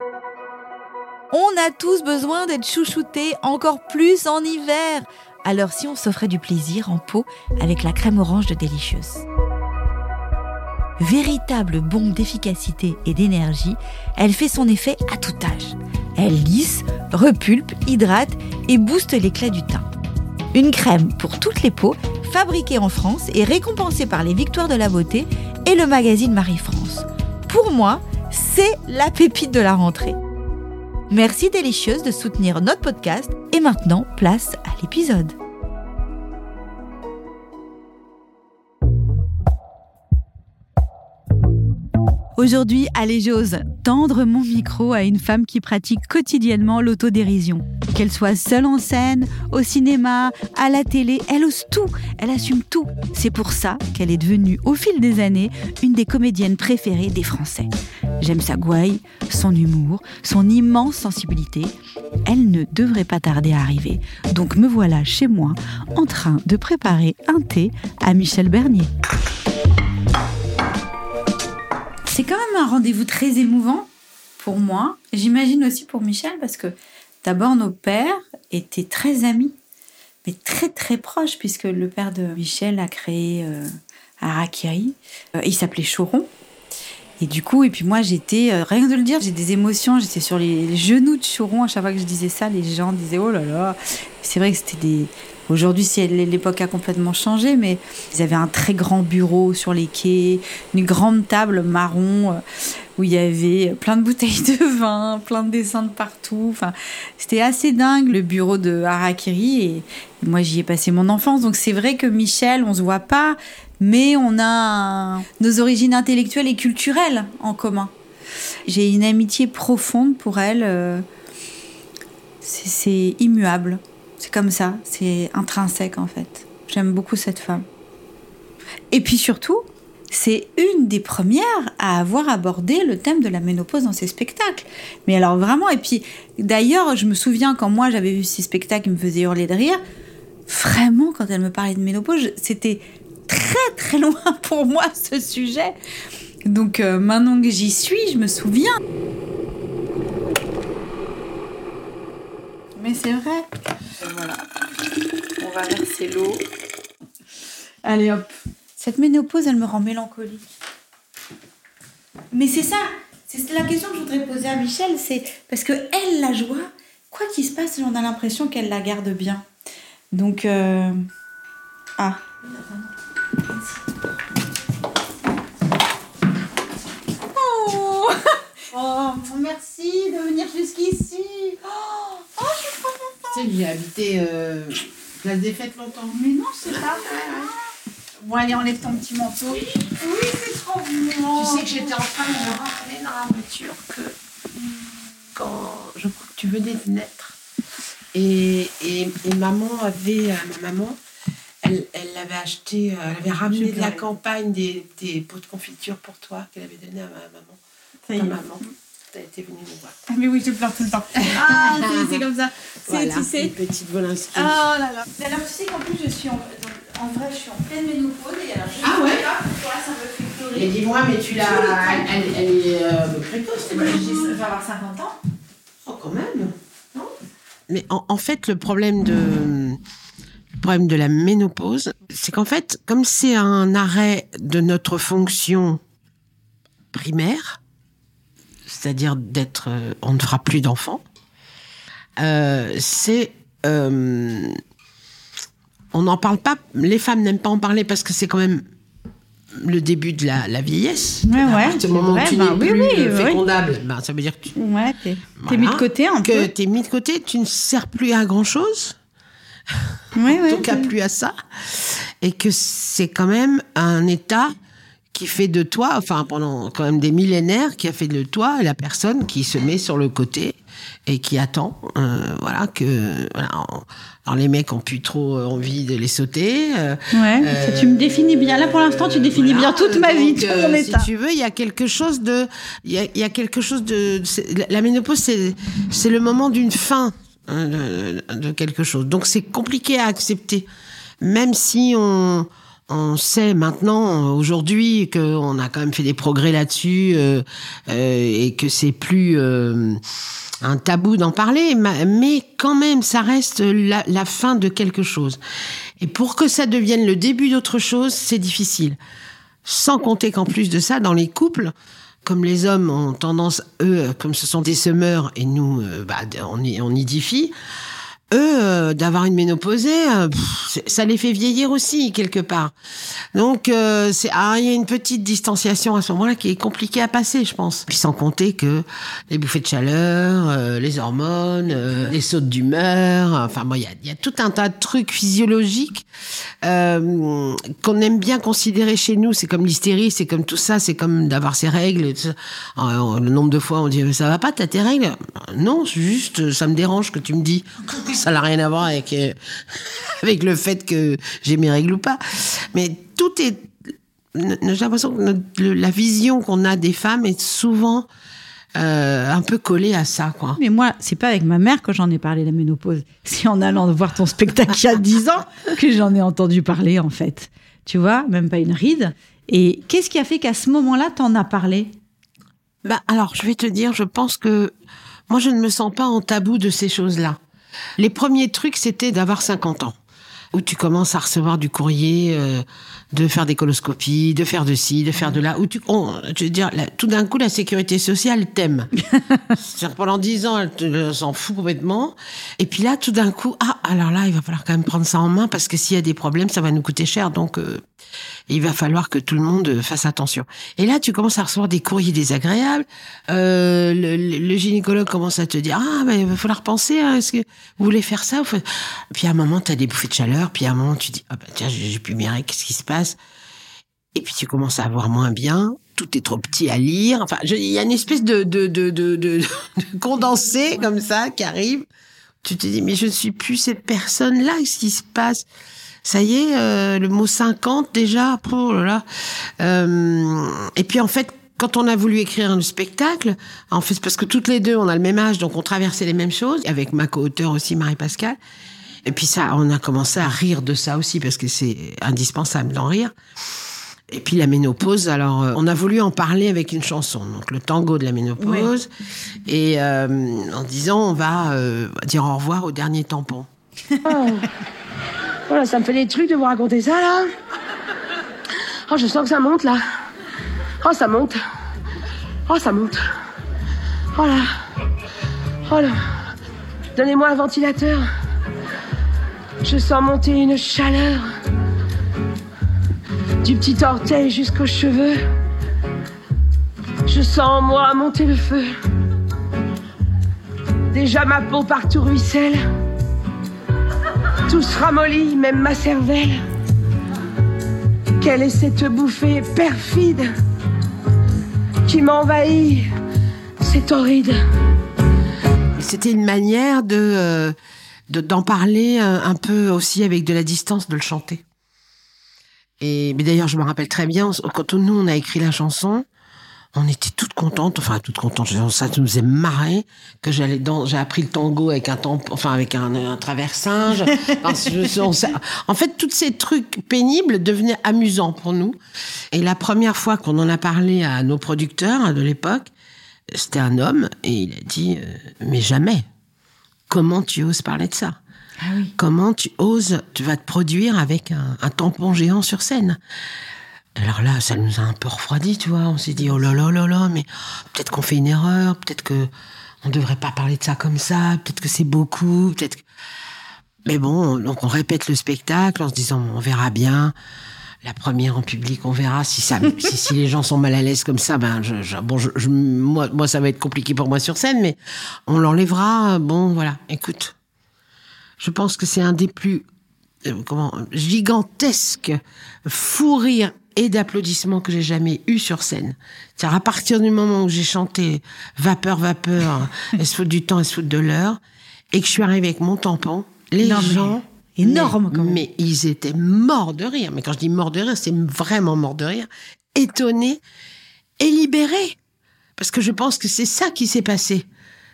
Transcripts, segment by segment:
On a tous besoin d'être chouchoutés encore plus en hiver. Alors si on s'offrait du plaisir en pot avec la crème orange de Délicieuse. Véritable bombe d'efficacité et d'énergie, elle fait son effet à tout âge. Elle lisse, repulpe, hydrate et booste l'éclat du teint. Une crème pour toutes les peaux, fabriquée en France et récompensée par les Victoires de la Beauté et le magazine Marie-France. Pour moi, c'est la pépite de la rentrée. Merci Délicieuse de soutenir notre podcast et maintenant, place à l'épisode. Aujourd'hui, allez j'ose tendre mon micro à une femme qui pratique quotidiennement l'autodérision. Qu'elle soit seule en scène, au cinéma, à la télé, elle ose tout, elle assume tout. C'est pour ça qu'elle est devenue, au fil des années, une des comédiennes préférées des Français. J'aime sa gouaille, son humour, son immense sensibilité. Elle ne devrait pas tarder à arriver. Donc me voilà chez moi, en train de préparer un thé à Michel Bernier. C'est quand même un rendez-vous très émouvant pour moi. J'imagine aussi pour Michel parce que d'abord nos pères étaient très amis, mais très très proches puisque le père de Michel a créé euh, Harakiri. Euh, il s'appelait Choron. Et du coup, et puis moi j'étais, euh, rien que de le dire, j'ai des émotions, j'étais sur les, les genoux de Choron. À chaque fois que je disais ça, les gens disaient oh là là. C'est vrai que c'était des, Aujourd'hui, l'époque a complètement changé, mais ils avaient un très grand bureau sur les quais, une grande table marron euh, où il y avait plein de bouteilles de vin, plein de dessins de partout. Enfin, c'était assez dingue le bureau de Harakiri et moi j'y ai passé mon enfance. Donc c'est vrai que Michel, on se voit pas, mais on a nos origines intellectuelles et culturelles en commun. J'ai une amitié profonde pour elle. Euh, c'est immuable. C'est comme ça, c'est intrinsèque en fait. J'aime beaucoup cette femme. Et puis surtout, c'est une des premières à avoir abordé le thème de la ménopause dans ses spectacles. Mais alors vraiment, et puis d'ailleurs, je me souviens quand moi j'avais vu ces spectacles qui me faisaient hurler de rire, vraiment quand elle me parlait de ménopause, c'était très très loin pour moi ce sujet. Donc euh, maintenant que j'y suis, je me souviens. Mais c'est vrai. Voilà. On va verser l'eau. Allez hop. Cette ménopause, elle me rend mélancolique. Mais c'est ça. C'est la question que je voudrais poser à Michel. C'est parce que elle, la joie, quoi qu'il se passe, on a l'impression qu'elle la garde bien. Donc, euh... ah. Oh, oh merci de venir jusqu'ici. Oh, oh je suis trop tu sais, j'ai habité euh, place des fêtes longtemps. Mais non, c'est pas vrai. Bon, allez, enlève ton petit manteau. Oui, c'est trop mignon. Tu sais que j'étais en train de me rappeler dans la voiture que quand je crois que tu venais de naître, et, et, maman avait, euh, ma maman, elle, elle avait acheté, euh, elle avait ramené de la campagne des, des pots de confiture pour toi qu'elle avait donné à ma maman. Ta maman tu as été venue nous voir. Ah, mais oui, je pleure tout le temps. Ah, c'est comme ça. Voilà, tu sais. Une petite Volinsky. Oh là là. Alors, tu sais qu'en plus, je suis en, en vrai, je suis en pleine ménopause. Et alors, je ah ouais pas pourquoi ça me fait pleurer. Et dis-moi, mais tu l'as. Elle, elle, elle, est euh, précoce, ouais, Je vais avoir 50 ans. Oh, quand même. Non mais en, en, fait, le problème de. Le problème de la ménopause, c'est qu'en fait, comme c'est un arrêt de notre fonction primaire, c'est-à-dire d'être, euh, on ne fera plus d'enfants, euh, c'est, euh, on n'en parle pas. Les femmes n'aiment pas en parler parce que c'est quand même le début de la, vieillesse. Ouais, ouais. À partir du moment où tu n'es plus oui, fécondable, ben, ça veut dire que tu ouais, t'es, mis de côté un que peu. T'es mis de côté, tu ne sers plus à grand chose. En tout cas, plus à ça. Et que c'est quand même un état qui fait de toi, enfin pendant quand même des millénaires, qui a fait de toi la personne qui se met sur le côté et qui attend, euh, voilà que voilà, alors les mecs ont plus trop envie de les sauter. Euh, ouais, tu me définis bien. Là pour l'instant, tu définis bien toute ma vie, tout mon état. Si tu veux, il y a quelque chose de, il y a, y a, quelque chose de, la ménopause, c'est c'est le moment d'une fin hein, de, de quelque chose. Donc c'est compliqué à accepter, même si on on sait maintenant, aujourd'hui, qu'on a quand même fait des progrès là-dessus euh, euh, et que c'est plus euh, un tabou d'en parler, mais quand même, ça reste la, fin de quelque chose. Et pour que ça devienne le début d'autre chose, c'est difficile. Sans compter qu'en plus de ça, dans les couples, comme les hommes ont tendance, eux, comme ce sont des semeurs et nous, bah, on, on nidifie, eux, euh, d'avoir une ménopausée, euh, ça les fait vieillir aussi quelque part. Donc, euh, ah, il y a une petite distanciation à ce moment-là qui est compliquée à passer, je pense. Puis sans compter que les bouffées de chaleur, les hormones, les sautes d'humeur, enfin bon, il y a, y a, tout un tas de trucs physiologiques qu'on aime bien considérer chez nous. C'est comme l'hystérie, c'est comme tout ça, c'est comme d'avoir ses règles. le nombre de fois on dit ça va pas, t'as tes règles? Non, juste ça me dérange que tu me dis ça n'a rien à voir avec, euh, avec le fait que j'ai mes règles ou pas. Mais tout est. J'ai l'impression que la vision qu'on a des femmes est souvent euh, un peu collée à ça, quoi. Mais moi, c'est pas avec ma mère que j'en ai parlé la ménopause. C'est en allant voir ton spectacle il y a 10 ans que j'en ai entendu parler, en fait. Tu vois, même pas une ride. Et qu'est-ce qui a fait qu'à ce moment-là, t'en as parlé? Bah, alors, je vais te dire, je pense que moi, je ne me sens pas en tabou de ces choses-là. Les premiers trucs, c'était d'avoir 50 ans. Où tu commences à recevoir du courrier, euh, de faire des coloscopies, de faire de ci, de faire de là, où tu, je veux dire, tout d'un coup, la sécurité sociale t'aime. pendant dix ans, elle, s'en fout complètement. Et puis là, tout d'un coup, ah, alors là, il va falloir quand même prendre ça en main parce que s'il y a des problèmes, ça va nous coûter cher. Donc, euh, il va falloir que tout le monde fasse attention. Et là, tu commences à recevoir des courriers désagréables. Euh, le, le, gynécologue commence à te dire ah, mais il va falloir penser. Hein, est-ce que vous voulez faire ça? Puis à un moment, tu as des bouffées de chaleur. Puis à un moment, tu dis ah bah tiens, j'ai plus règles. Qu'est-ce qui se passe? Et puis tu commences à avoir moins bien. Tout est trop petit à lire. Enfin, il y a une espèce de de, de, de, de condensé comme ça qui arrive. Tu te dis mais je ne suis plus cette personne-là. Qu'est-ce qui se passe? Ça y est, euh, le mot 50 déjà, oh là euh, et puis en fait, quand on a voulu écrire un spectacle, en fait, parce que toutes les deux, on a le même âge, donc on traversait les mêmes choses, avec ma co-auteure aussi, Marie-Pascale. Et puis ça, on a commencé à rire de ça aussi, parce que c'est indispensable d'en rire. Et puis la ménopause, alors euh, on a voulu en parler avec une chanson, donc le tango de la ménopause, et en disant on va dire au revoir au dernier tampon. Oh. Voilà, ça me fait des trucs de vous raconter ça, là. Oh, je sens que ça monte, là. Oh, ça monte. Oh, ça monte. Oh là. Oh là. Donnez-moi un ventilateur. Je sens monter une chaleur. Du petit orteil jusqu'aux cheveux. Je sens en moi monter le feu. Déjà ma peau partout ruisselle. Tout se ramollit, même ma cervelle. Quelle est cette bouffée perfide qui m'envahit? C'est horrible. C'était une manière de euh, d'en parler euh, un peu aussi avec de la distance, de le chanter. Et mais d'ailleurs, je me rappelle très bien quand nous on a écrit la chanson, on était toutes contentes, enfin toutes contentes, ça nous faisait marrer que j'allais dans, j'ai appris le tango avec un enfin avec un, un traversinge. en fait, tous ces trucs pénibles devenaient amusants pour nous. Et la première fois qu'on en a parlé à nos producteurs de l'époque, c'était un homme et il a dit euh, mais jamais. Comment tu oses parler de ça? Ah Comment tu oses, tu vas te produire avec un, un tampon géant sur scène? Alors là, ça nous a un peu refroidi, tu vois. On s'est dit, oh là là là là, mais peut-être qu'on fait une erreur, peut-être que on devrait pas parler de ça comme ça, peut-être que c'est beaucoup, peut-être. Mais bon, donc on répète le spectacle en se disant, on verra bien. La première en public, on verra si ça, si, si, les gens sont mal à l'aise comme ça. Ben, je, bon, je, moi, moi, ça va être compliqué pour moi sur scène, mais on l'enlèvera. Bon, voilà. Écoute, je pense que c'est un des plus euh, comment gigantesques fou rire et d'applaudissements que j'ai jamais eu sur scène. cest à partir du moment où j'ai chanté Vapeur, vapeur, elle se fout du temps, elle se fout de l'heure, et que je suis arrivée avec mon tampon, les gens... Énorme, mais, mais ils étaient morts de rire. Mais quand je dis morts de rire, c'est vraiment mort de rire. Étonnés et libérés. Parce que je pense que c'est ça qui s'est passé.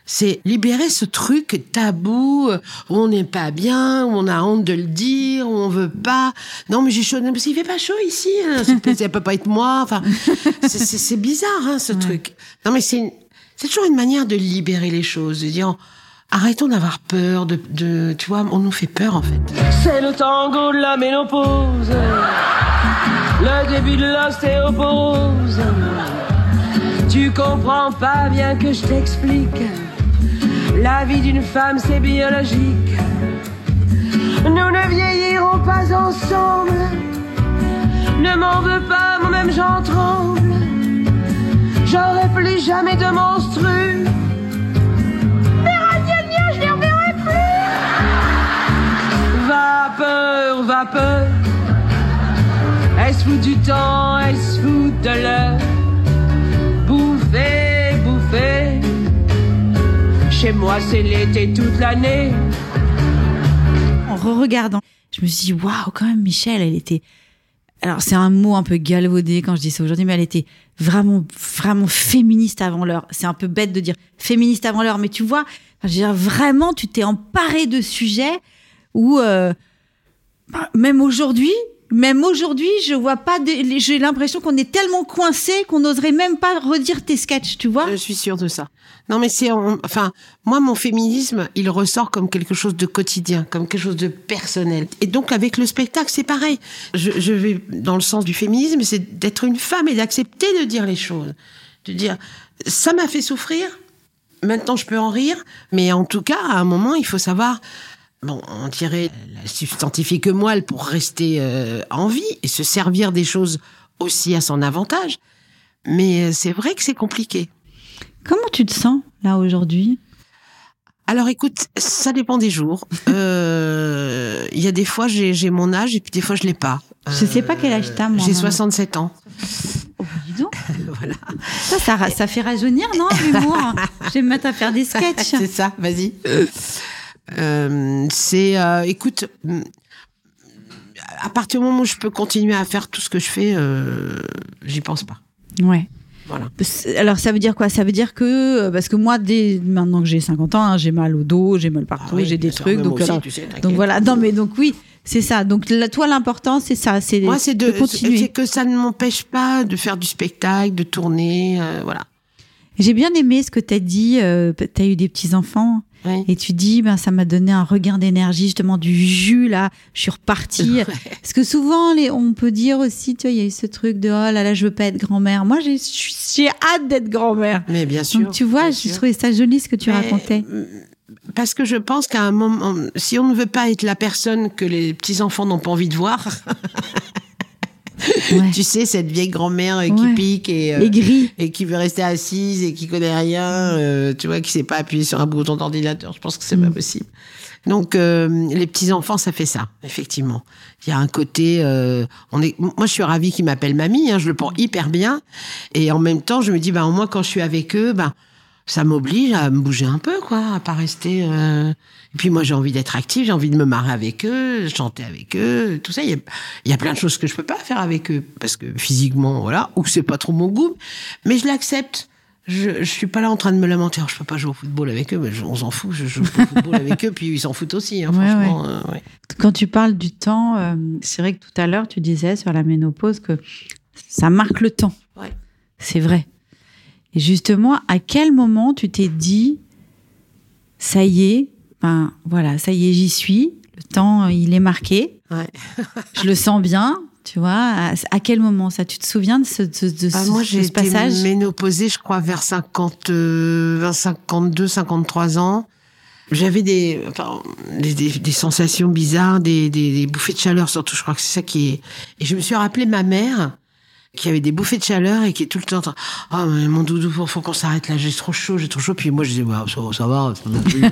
C'est libérer ce truc tabou euh, où on n'est pas bien, où on a honte de le dire, où on veut pas. Non, mais j'ai chaud. Non, parce qu'il fait pas chaud ici. hein. Ça peut pas être moi. Enfin, c'est- bizarre, hein, ce truc. Non, mais c'est toujours une manière de libérer les choses, de dire arrêtons d'avoir peur, de, tu vois, on nous fait peur en fait. C'est le tango de la ménopause. Le début de l'ostéoporose. Tu comprends pas bien que je t'explique. La vie d'une femme, c'est biologique. Nous ne vieillirons pas ensemble. Ne m'en veux pas, moi-même j'en tremble. J'aurai plus jamais de menstru. Vapeur, vapeur. Est-ce foutre du temps, est-ce foutre de l'heure? Bouffer, bouffer. Chez moi, c'est l'été toute l'année. En re-regardant, je me suis dit, waouh, quand même, Michel, elle était. Alors, c'est un mot un peu galvaudé quand je dis ça aujourd'hui, mais elle était vraiment, vraiment féministe avant l'heure. C'est un peu bête de dire féministe avant l'heure, mais tu vois, je veux dire, vraiment, tu t'es emparé de sujets où, euh, même aujourd'hui, même aujourd'hui, je vois pas, de- j'ai l'impression qu'on est tellement coincé qu'on n'oserait même pas redire tes sketchs, tu vois. Je suis sûre de ça. Non, mais c'est, en- enfin, moi, mon féminisme, il ressort comme quelque chose de quotidien, comme quelque chose de personnel. Et donc, avec le spectacle, c'est pareil. Je, je vais dans le sens du féminisme, c'est d'être une femme et d'accepter de dire les choses. De dire, ça m'a fait souffrir, maintenant je peux en rire, mais en tout cas, à un moment, il faut savoir, bon, en tirer la scientifique moelle pour rester euh, en vie et se servir des choses aussi à son avantage. Mais euh, c'est vrai que c'est compliqué. Comment tu te sens, là, aujourd'hui? Alors écoute, ça dépend des jours. Euh, Il y a des fois j'ai mon âge et puis des fois je l'ai pas. Je sais pas quel âge t'as, moi, J'ai maman. 67 ans. Oh, dis donc. voilà. Ça, ça, ça fait rajeunir, non, l'humour? Je vais me mettre à faire des sketchs. C'est ça, vas-y. Euh, c'est euh, écoute à partir du moment où je peux continuer à faire tout ce que je fais, euh, j'y pense pas. Ouais. Voilà. Alors, ça veut dire quoi? Ça veut dire que, parce que moi, dès maintenant que j'ai 50 ans, hein, j'ai mal au dos, j'ai mal partout, Ah oui, j'ai des trucs. Donc, aussi, alors- tu sais, donc voilà. Non, mais donc oui, c'est ça. Donc, là, toi, l'important, c'est ça. C'est Moi, c'est de, continuer. c'est que ça ne m'empêche pas de faire du spectacle, de tourner, euh, voilà. J'ai bien aimé ce que tu as dit. Euh, tu as eu des petits-enfants. Oui. Et tu dis, ben, ça m'a donné un regain d'énergie, justement, du jus, là. Je suis repartie. Parce que souvent, les, on peut dire aussi, tu vois, il y a eu ce truc de, oh là là, je veux pas être grand-mère. Moi, j'ai hâte d'être grand-mère. Mais bien sûr. Donc, tu vois, j'ai sûr. trouvé ça joli, ce que tu Mais, racontais. Parce que je pense qu'à un moment, si on ne veut pas être la personne que les petits enfants n'ont pas envie de voir, Ouais. tu sais, cette vieille grand-mère euh, qui Ouais. pique et, euh, et qui veut rester assise et qui connaît rien, euh, tu vois, qui sait pas appuyer sur un bouton d'ordinateur, je pense que c'est pas Mm. possible. Donc euh, les petits enfants, ça fait ça, effectivement. Il y a un côté, euh, on est, moi je suis ravie qu'ils m'appellent mamie, hein, je le prends hyper bien, et en même temps je me dis, bah au moins quand je suis avec eux, bah ça m'oblige à me bouger un peu, quoi, à pas rester. euh, Et puis moi j'ai envie d'être active, j'ai envie de me marrer avec eux, chanter avec eux, tout ça. Il y a, il y a plein de choses que je peux pas faire avec eux parce que physiquement, voilà, ou c'est pas trop mon goût, mais je l'accepte. Je, je suis pas là en train de me lamenter. Alors, je peux pas jouer au football avec eux, mais je- on s'en fout. Je joue au football avec eux, puis ils s'en foutent aussi. Hein, Ouais, franchement, euh, ouais. Quand tu parles du temps, euh, c'est vrai que tout à l'heure, tu disais sur la ménopause que ça marque le temps. Ouais. C'est vrai. Et justement, à quel moment tu t'es dit, ça y est, ben voilà, ça y est, j'y suis. Le temps, euh, il est marqué. Ouais. Je le sens bien. Tu vois, à, à quel moment ça Tu te souviens de ce, de, de Ah, ce- moi, j'ai ce été passage? ménopausée, je crois, vers 50, euh, vers 52, 53 ans. J'avais des, enfin, des, des, des sensations bizarres, des, des, des bouffées de chaleur, surtout. Je crois que c'est ça qui est. Et je me suis rappelé ma mère, qui avait des bouffées de chaleur et qui est tout le temps. en train, Ah, mais mon doudou, faut, faut qu'on s'arrête là, j'ai trop chaud, j'ai trop chaud. Puis moi, je disais, bah, ça, va, ça va, euh,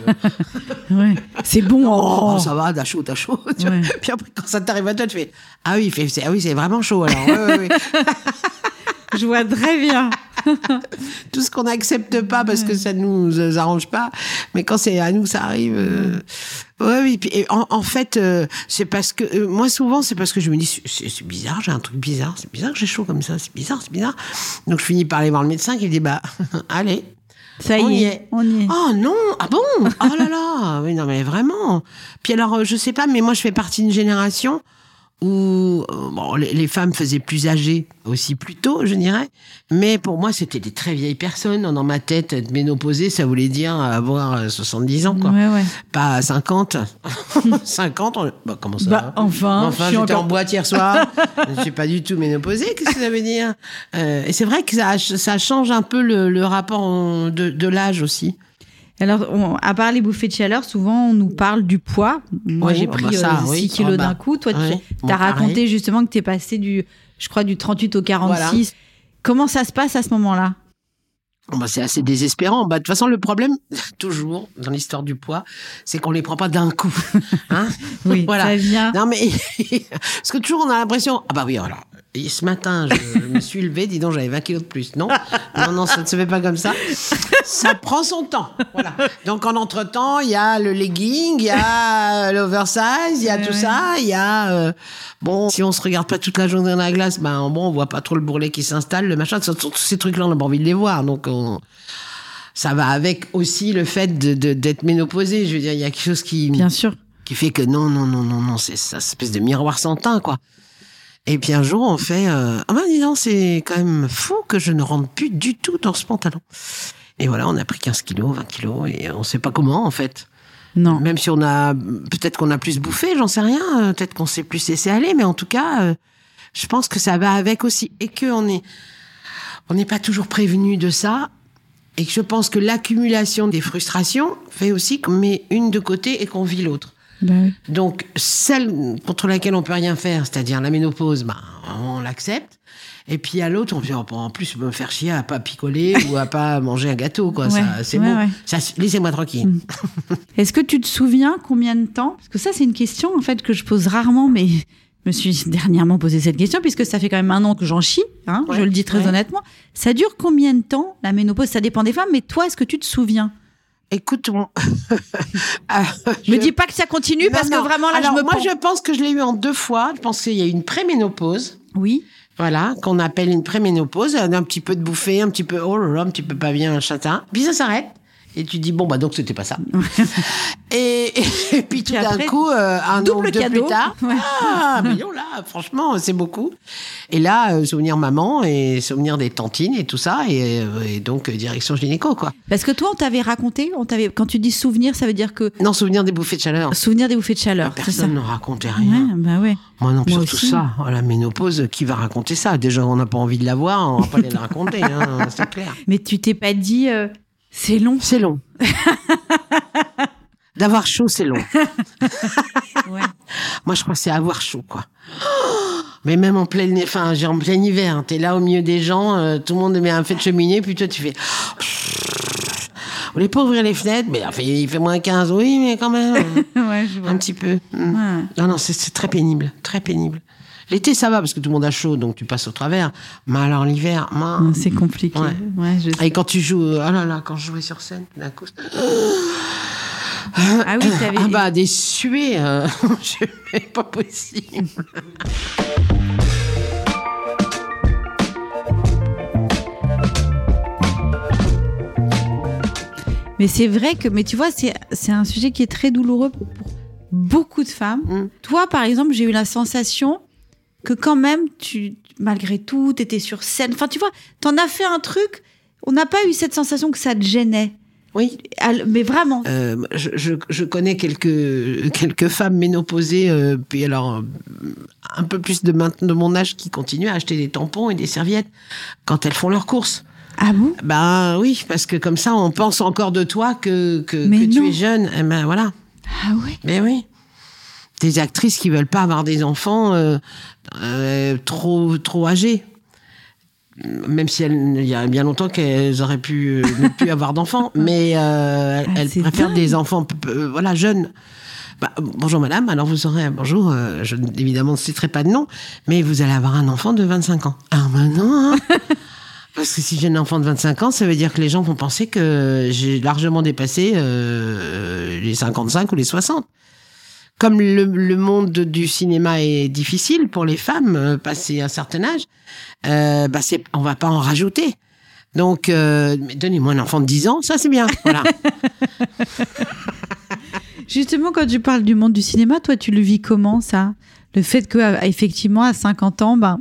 Ouais. C'est bon. Oh, oh. ça va, t'as chaud, t'as chaud. Ouais. Puis après, quand ça t'arrive à toi, tu fais Ah oui, fait- c'est ah oui, c'est vraiment chaud alors. Ouais. Je vois très bien. Tout ce qu'on n'accepte pas parce que ça nous euh, arrange pas, mais quand c'est à nous, ça arrive. euh, Ouais, oui. Et en, en fait, euh, c'est parce que euh, moi souvent, c'est parce que je me dis c'est- bizarre, j'ai un truc bizarre, c'est bizarre que j'ai chaud comme ça, c'est bizarre, c'est bizarre. Donc je finis par aller voir le médecin qui me dit bah allez, Ça y On y est, est. on y est. Oh non, ah bon? Oh là là, oui non mais vraiment. Puis alors euh, je sais pas, mais moi je fais partie d'une génération où euh, bon, les, les femmes faisaient plus âgées aussi plus tôt, je dirais. Mais pour moi c'était des très vieilles personnes. Dans ma tête, être ménopausée, ça voulait dire avoir euh, 70 ans quoi, Ouais, ouais. pas 50. 50, on... bah, comment ça Bah, enfin, Enfin, j'étais encore- en boîte hier soir. je suis pas du tout ménopausée. Qu'est-ce que ça veut dire? Euh, Et c'est vrai que ça, ça change un peu le, le rapport de, de l'âge aussi. Alors, on- à part les bouffées de chaleur, souvent on nous parle du poids. Moi, Oui, j'ai oh pris bah ça, euh, 6 oui. kilos Oh d'un coup. Toi, oui. tu as pareil. raconté justement que tu es passé du, je crois, du 38 au 46. Comment ça se passe à ce moment-là? Bon, bah, c'est assez désespérant. Bah, de toute façon, le problème, toujours, dans l'histoire du poids, c'est qu'on les prend pas d'un coup. Hein Oui, Voilà. ça vient. Non, mais, parce que toujours, on a l'impression, ah bah oui, alors, et ce matin, je, je me suis levée, dis donc, j'avais 20 kilos de plus. Non, non, non, ça ne se fait pas comme ça. Ça prend son temps. Voilà. Donc, en entre-temps, il y a le legging, il y a l'oversize, il y a Ouais, tout ça, il y a, euh, bon, si on se regarde pas toute la journée dans la glace, ben, bon, on voit pas trop le bourrelet qui s'installe, le machin, tous ces trucs-là, on n'a pas envie de les voir. Donc, on, ça va avec aussi le fait de, de- d'être ménopausé. Je veux dire, il y a quelque chose qui, Bien sûr. qui fait que non, non, non, non, non, c'est ça, cette espèce de miroir sans teint, quoi. Et puis un jour, on fait, euh, ah ben dis donc, c'est quand même fou que je ne rentre plus du tout dans ce pantalon. Et voilà, on a pris 15 kilos, 20 kilos, et on sait pas comment, en fait. Non. Même si on a, peut-être qu'on a plus bouffé, j'en sais rien, euh, peut-être qu'on s'est plus laissé aller, mais en tout cas, euh, je pense que ça va avec aussi. Et que on est, on n'est pas toujours prévenu de ça. Et que je pense que l'accumulation des frustrations fait aussi qu'on met une de côté et qu'on vit l'autre. Bah oui. Donc, celle contre laquelle on peut rien faire, c'est-à-dire la ménopause, ben, on l'accepte. Et puis à l'autre, on dit, oh, en plus, me faire chier à pas picoler ou à pas manger un gâteau, quoi. Ouais, c'est ouais, bon. ouais. Laissez-moi tranquille. Est-ce que tu te souviens combien de temps? Parce que ça, c'est une question en fait que je pose rarement, mais je me suis dernièrement posé cette question puisque ça fait quand même un an que j'en chie. Hein, je le dis très honnêtement. Ça dure combien de temps la ménopause? Ça dépend des femmes, mais toi, est-ce que tu te souviens? Écoute, on... Ah, Me je- dis pas que ça continue parce Non, que vraiment là, Alors, je me moi, je pense que je l'ai eu en deux fois. Je pense qu'il y a eu une préménopause. Oui. Voilà, qu'on appelle une préménopause, un petit peu de bouffée, un petit peu, oh là là, un petit peu pas bien, un châtain. Puis ça s'arrête. Et tu dis, bon, bah donc c'était pas ça. et, et puis tout d'un coup, euh, un double an cadeau. plus tard, Ouais. ah, mais non, là, franchement, c'est beaucoup. Et là, euh, souvenir maman et souvenir des tantines et tout ça, et, euh, et donc direction gynéco, quoi. Parce que toi, on t'avait raconté, on t'avait quand tu dis souvenir, ça veut dire que Non, souvenir des bouffées de chaleur. souvenir des bouffées de chaleur. Personne ne racontait rien. Ouais, bah ouais. Moi non, Moi surtout aussi. ça. Oh, la ménopause, qui va raconter ça? Déjà, on n'a pas envie de la voir, on va pas aller la raconter, hein, c'est clair. Mais tu t'es pas dit, euh, c'est long. C'est long. D'avoir chaud, c'est long. Ouais. Moi, je crois que c'est avoir chaud, quoi. Mais même en plein, enfin, en plein hiver, hein, t'es là au milieu des gens, euh, tout le monde met un fait de cheminée, puis toi, tu fais. Vous voulez pas ouvrir les fenêtres Mais il fait, il fait moins 15, oui, mais quand même. ouais, je vois. un petit peu. Mm. Ouais. Non, non, c'est très pénible, très pénible. L'été, ça va, parce que tout le monde a chaud, donc tu passes au travers. Mais alors, l'hiver, mince. C'est compliqué. Ouais. Ouais, je sais. Et quand tu joues, euh, oh là là, quand je jouais sur scène, d'un coup. Ah oui, t'avais. Ah bah, des suées, euh, mais pas possible. Mais c'est vrai que, mais tu vois, c'est c'est un sujet qui est très douloureux pour, pour beaucoup de femmes. Mm. Toi, par exemple, j'ai eu la sensation que quand même, tu, malgré tout, t'étais sur scène. Enfin, tu vois, t'en as fait un truc. On n'a pas eu cette sensation que ça te gênait. Oui. Mais vraiment. Euh, je, je, je connais quelques, quelques femmes ménopausées, euh, puis alors euh, un peu plus de, de mon âge qui continuent à acheter des tampons et des serviettes quand elles font leurs courses. Ah bon? Ben oui, parce que comme ça, on pense encore de toi que, que, Mais que tu es jeune. Eh ben voilà. Ah ouais? Ben oui. Des actrices qui veulent pas avoir des enfants euh, euh, trop trop âgés. Même si elles- il y a bien longtemps qu'elles auraient pu euh, ne plus avoir d'enfants, mais euh, elles- Ah, elles préfèrent dingue. des enfants voilà jeunes. Bah, bonjour madame, alors vous aurez bonjour, je évidemment ne citerai pas de nom, mais vous allez avoir un enfant de 25 ans. Ah maintenant Parce que si j'ai un enfant de 25 ans, ça veut dire que les gens vont penser que j'ai largement dépassé euh, les 55 ou les 60. Comme le, monde du cinéma est difficile pour les femmes, euh, passé un certain âge, euh, bah on va pas en rajouter. Donc, euh, donnez-moi un enfant de 10 ans, ça c'est bien. Voilà. Justement, quand tu parles du monde du cinéma, toi, tu le vis comment, ça? Le fait que, euh, effectivement, à 50 ans, ben,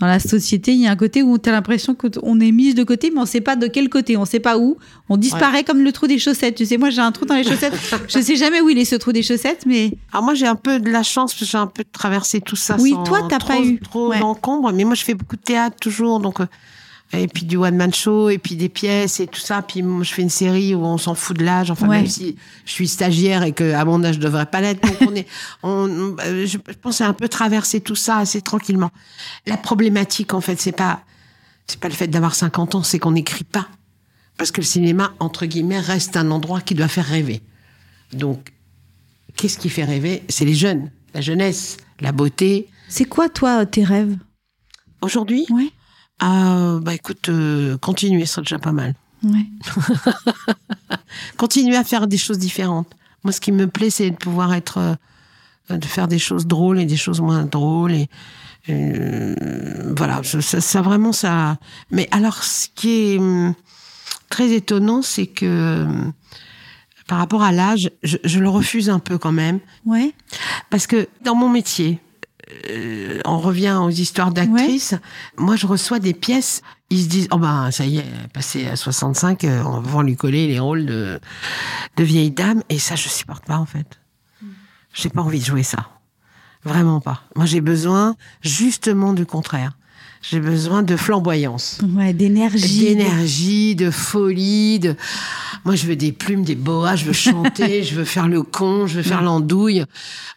dans la société, il y a un côté où tu as l'impression qu'on est mise de côté, mais on ne sait pas de quel côté, on ne sait pas où. On disparaît comme le trou des chaussettes. Tu sais, moi, j'ai un trou dans les chaussettes. je sais jamais où il est ce trou des chaussettes, mais. Alors, moi, j'ai un peu de la chance, parce que j'ai un peu traversé tout ça. Oui, sans toi, trop- pas eu. Trop Ouais. d'encombre. Mais moi, je fais beaucoup de théâtre toujours. Donc, euh, et puis du one-man show, et puis des pièces et tout ça. Puis je fais une série où on s'en fout de l'âge. Enfin, Ouais. même si je suis stagiaire et que à mon âge, je devrais pas l'être. Donc, on est, on, euh, je pense un peu traverser tout ça assez tranquillement. La problématique, en fait, c'est pas, c'est pas le fait d'avoir 50 ans, c'est qu'on n'écrit pas. Parce que le cinéma, entre guillemets, reste un endroit qui doit faire rêver. Donc, qu'est-ce qui fait rêver? C'est les jeunes, la jeunesse, la beauté. C'est quoi, toi, tes rêves? Aujourd'hui, Ouais. Ah, bah écoute, euh, continuer, ce serait déjà pas mal. Ouais. Continuer à faire des choses différentes. Moi, ce qui me plaît, c'est de pouvoir être, euh, de faire des choses drôles et des choses moins drôles. Et euh, voilà, je- ça, ça vraiment ça. Mais alors, ce qui est hum, très étonnant, c'est que par rapport à l'âge, je, je le refuse un peu quand même. Ouais. Parce que dans mon métier, euh, on revient aux histoires d'actrices. Moi, je reçois des pièces. Ils se disent, oh ben, ça y est, passé à 65, euh, on va lui coller les rôles de, de vieille dame. Et ça, je supporte pas, en fait. J'ai pas envie de jouer ça. Vraiment pas. Moi, j'ai besoin, justement, du contraire. J'ai besoin de flamboyance Ouais, d'énergie. d'énergie, de folie, de moi je veux des plumes, des boas, je veux chanter, je veux faire le con, je veux faire l'andouille,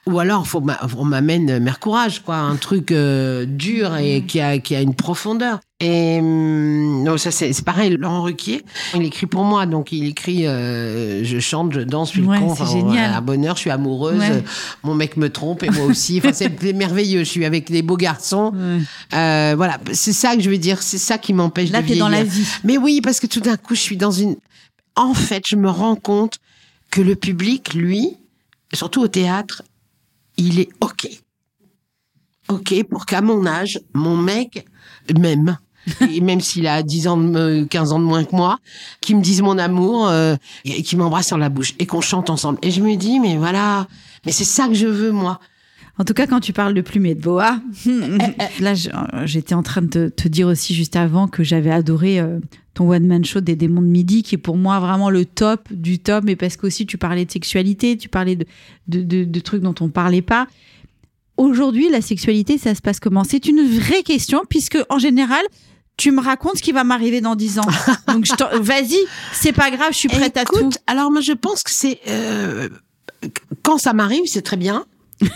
ou alors faut m'a- on m'amène Mercourage quoi, un truc euh, dur et qui a qui a une profondeur. Et hum, non ça c'est c'est pareil, Laurent Ruquier, il écrit pour moi donc il écrit euh, je chante, je danse, je suis Ouais, con, enfin, génial. à bonheur, je suis amoureuse, Ouais. euh, mon mec me trompe et moi aussi, enfin c'est merveilleux, je suis avec des beaux garçons. Ouais. Euh, voilà, c'est ça que je veux dire, c'est ça qui m'empêche de t'es dans la vie. Mais oui, parce que tout d'un coup, je suis dans une. En fait, je me rends compte que le public, lui, surtout au théâtre, il est OK. OK pour qu'à mon âge, mon mec m'aime. Et même s'il a 10 ans, de, me- 15 ans de moins que moi, qui me dise mon amour, euh, et qui m'embrasse sur la bouche, et qu'on chante ensemble. Et je me dis, mais voilà, mais c'est ça que je veux, moi. En tout cas, quand tu parles de plume et de boa, là, euh, j'étais en train de te, te dire aussi juste avant que j'avais adoré euh, ton one-man show des démons de midi, qui est pour moi vraiment le top du top, mais parce qu'aussi tu parlais de sexualité, tu parlais de, de, de- de trucs dont on parlait pas. Aujourd'hui, la sexualité, ça se passe comment? C'est une vraie question, puisque en général, tu me racontes ce qui va m'arriver dans 10 ans. Donc, vas-y, c'est pas grave, je suis prête à tout. Alors moi je pense que c'est euh, quand ça m'arrive, c'est très bien.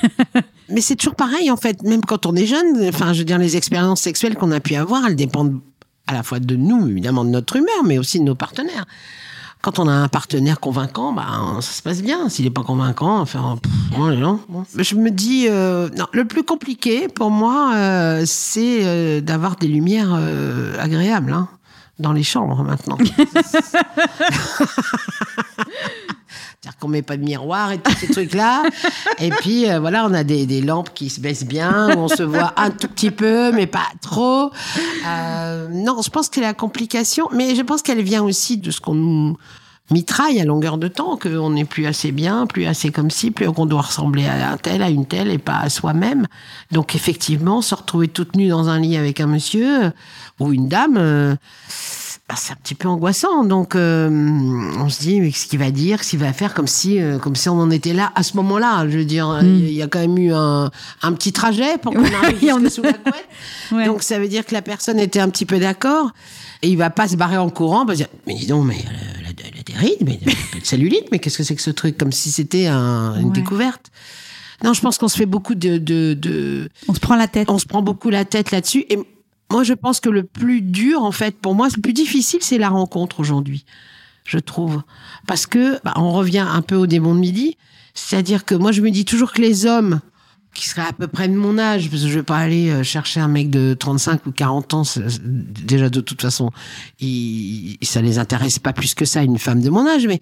Mais c'est toujours pareil en fait, même quand on est jeune. Enfin, je veux dire, les expériences sexuelles qu'on a pu avoir, elles dépendent à la fois de nous, évidemment de notre humeur, mais aussi de nos partenaires. Quand on a un partenaire convaincant, bah, ça se passe bien. S'il n'est pas convaincant, enfin, pff, bon. Je me dis, euh, non, le plus compliqué pour moi, euh, c'est euh, d'avoir des lumières euh, agréables hein, dans les chambres maintenant. C'est-à-dire qu'on met pas de miroir et tous ces trucs-là. Et puis, euh, voilà, on a des, des lampes qui se baissent bien, où on se voit un tout petit peu, mais pas trop. Euh, non, je pense que la complication, mais je pense qu'elle vient aussi de ce qu'on nous mitraille à longueur de temps, qu'on n'est plus assez bien, plus assez comme ci, plus qu'on doit ressembler à un tel, à une telle, et pas à soi-même. Donc, effectivement, se retrouver toute nue dans un lit avec un monsieur ou une dame... euh, bah, c'est un petit peu angoissant. Donc, euh, on se dit, mais qu'est-ce qu'il va dire, qu'est-ce qu'il va faire, comme si, euh, comme si on en était là à ce moment-là. Je veux dire, il y a quand même eu un, un petit trajet pour qu'on arrive a. sous la couette. Ouais. Donc, ça veut dire que la personne était un petit peu d'accord. Et il va pas se barrer en courant, parce que, mais dis donc, mais elle a, elle des rides, mais elle a de cellulite, mais qu'est-ce que c'est que ce truc Comme si c'était un- une Ouais. découverte. Non, je pense qu'on se fait beaucoup de, de, de, On se prend la tête. on se prend beaucoup la tête là-dessus. Et moi, je pense que le plus dur, en fait, pour moi, le plus difficile, c'est la rencontre aujourd'hui, je trouve. Parce que, bah, on revient un peu au démon de midi. C'est-à-dire que moi, je me dis toujours que les hommes, qui seraient à peu près de mon âge, parce que je vais pas aller euh, chercher un mec de 35 ou 40 ans, déjà de toute façon, il, ça les intéresse pas plus que ça, une femme de mon âge, mais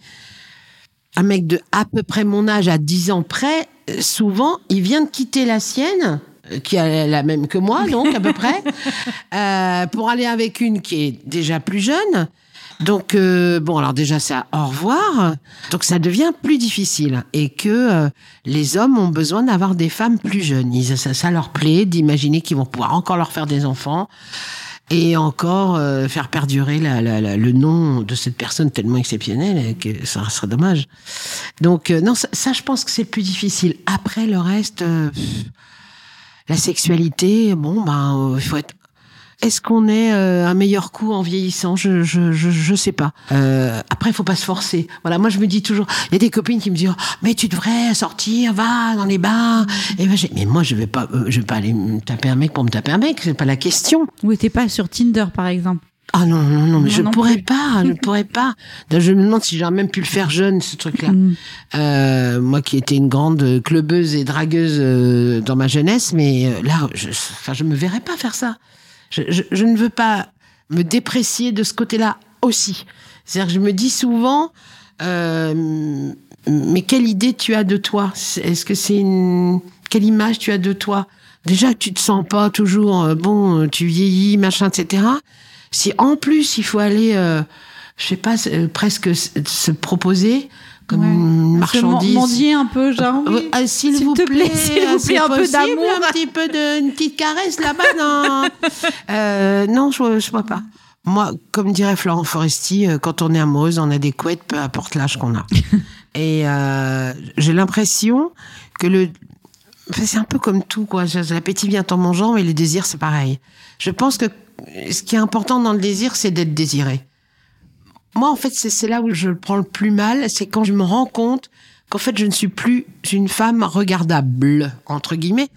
un mec de à peu près mon âge, à 10 ans près, euh, souvent, il vient de quitter la sienne, qui a la même que moi, donc à peu près, euh, pour aller avec une qui est déjà plus jeune. Donc euh, bon, alors déjà ça au revoir. Donc ça devient plus difficile et que euh, les hommes ont besoin d'avoir des femmes plus jeunes. Ils, ça, ça leur plaît d'imaginer qu'ils vont pouvoir encore leur faire des enfants et encore euh, faire perdurer la, la, la- le nom de cette personne tellement exceptionnelle que ça serait dommage. Donc euh, non, ça, ça, je pense que c'est plus difficile. Après le reste, euh, la sexualité, bon ben euh, il faut être. Est-ce qu'on est euh, un meilleur coup en vieillissant? Je je je je sais pas. Euh, après, faut pas se forcer. Voilà, moi je me dis toujours. Il y a des copines qui me disent oh, mais tu devrais sortir, va dans les bars. Et ben, mais moi je vais pas, euh, je vais pas aller me taper un mec pour me taper un mec. C'est pas la question. Ou t'es pas sur Tinder, par exemple. Ah non, non, non, mais je non pourrais plus. pas, je pourrais pas. Je me demande si j'aurais même pu le faire jeune, ce truc-là. Mm. Euh, moi qui étais une grande clubeuse et dragueuse euh, dans ma jeunesse, mais euh, là, je, enfin, je me verrais pas faire ça. Je, je, je ne veux pas me déprécier de ce côté-là aussi. C'est-à-dire que je me dis souvent, euh, mais quelle idée tu as de toi? Est-ce que c'est une quelle image tu as de toi? Déjà tu te sens pas toujours bon, tu vieillis, machin, etc. Si en plus il faut aller, euh, je sais pas, euh, presque se proposer comme Ouais. une Se marchandise. mendier un peu, genre. oui. Ah, s'il S'il vous te plaît, plaît, s'il vous plaît, un peu d'amour. un petit peu de, une petite caresse là-bas, non euh, Non, je, je vois pas. Moi, comme dirait Florent Foresti, euh, quand on est amoureuse, on a des couettes, peu importe l'âge qu'on a. Et euh, j'ai l'impression que le, enfin, c'est un peu comme tout, quoi. L'appétit vient en mangeant, mais les désirs, c'est pareil. Je pense que ce qui est important dans le désir, c'est d'être désiré. Moi, en fait, c'est là où je le prends le plus mal, c'est quand je me rends compte qu'en fait, je ne suis plus une femme regardable, entre guillemets.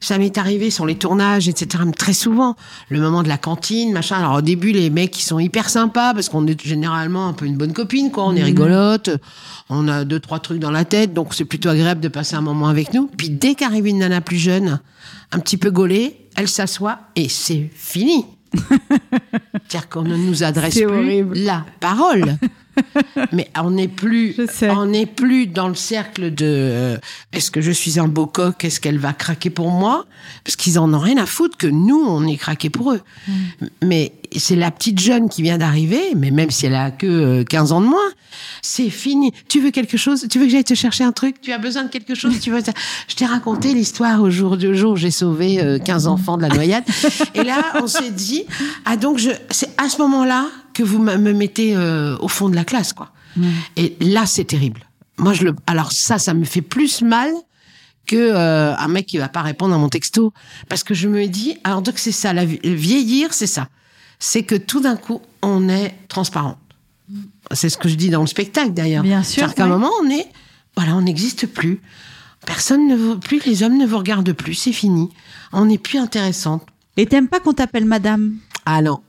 Ça m'est arrivé sur les tournages, etc. Très souvent, le moment de la cantine, machin. Alors au début, les mecs, ils sont hyper sympas parce qu'on est généralement un peu une bonne copine, quoi. On est rigolote, on a deux trois trucs dans la tête, donc c'est plutôt agréable de passer un moment avec nous. Puis dès qu'arrive une nana plus jeune, un petit peu gaulée, elle s'assoit et c'est fini. C'est-à-dire qu'on ne nous adresse plus horrible. la parole. Mais on n'est plus, on n'est plus dans le cercle de euh, est-ce que je suis un beau coq, est-ce qu'elle va craquer pour moi? Parce qu'ils en ont rien à foutre que nous on est craqué pour eux. Mm. Mais c'est la petite jeune qui vient d'arriver, mais même si elle a que euh, 15 ans de moins, c'est fini. Tu veux quelque chose? Tu veux que j'aille te chercher un truc? Tu as besoin de quelque chose? Tu veux Je t'ai raconté l'histoire au jour du jour où j'ai sauvé euh, 15 enfants de la noyade. Et là, on s'est dit ah donc je c'est à ce moment-là que vous me me mettez euh, au fond de la classe quoi. Et là, c'est terrible. Moi, je le. Alors ça, ça me fait plus mal que euh, un mec qui va pas répondre à mon texto, parce que je me dis. Alors donc c'est ça, la vie- vieillir, c'est ça. C'est que tout d'un coup, on est transparente. C'est ce que je dis dans le spectacle d'ailleurs. Bien sûr, C'est-à-dire qu'à un moment, on est. Voilà, on n'existe plus. Personne ne vous, plus les hommes ne vous regardent plus, c'est fini. On n'est plus intéressante. Et t'aimes pas qu'on t'appelle madame? Ah non.